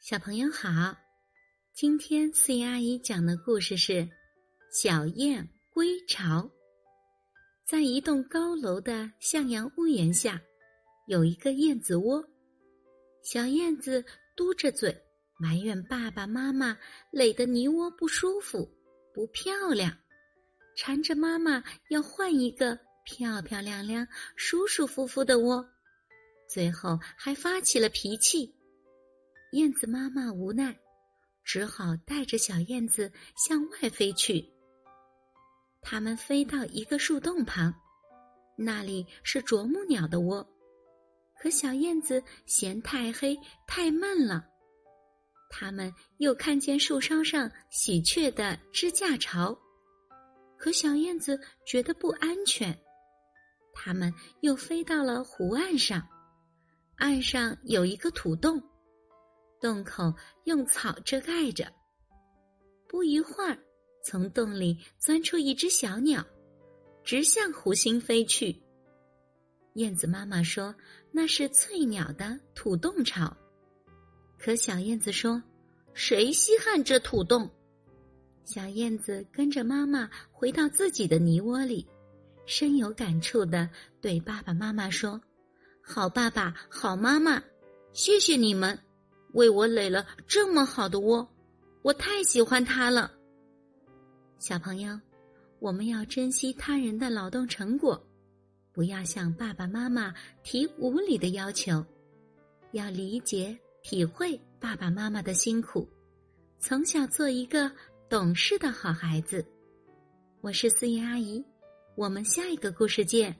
小朋友好，今天四姨阿姨讲的故事是《小燕归巢》。在一栋高楼的向阳屋檐下，有一个燕子窝。小燕子嘟着嘴埋怨爸爸妈妈垒的泥窝不舒服、不漂亮，缠着妈妈要换一个漂漂亮亮、舒舒服服的窝，最后还发起了脾气。燕子妈妈无奈，只好带着小燕子向外飞去。它们飞到一个树洞旁，那里是啄木鸟的窝。可小燕子嫌太黑太闷了。它们又看见树梢上喜鹊的支架巢，可小燕子觉得不安全。它们又飞到了湖岸上，岸上有一个土洞。洞口用草遮盖着。不一会儿，从洞里钻出一只小鸟，直向湖心飞去。燕子妈妈说：“那是翠鸟的土洞巢。”可小燕子说：“谁稀罕这土洞？”小燕子跟着妈妈回到自己的泥窝里，深有感触的对爸爸妈妈说：“好爸爸，好妈妈，谢谢你们。”为我垒了这么好的窝，我太喜欢它了。小朋友，我们要珍惜他人的劳动成果，不要向爸爸妈妈提无理的要求，要理解体会爸爸妈妈的辛苦，从小做一个懂事的好孩子。我是思怡阿姨，我们下一个故事见。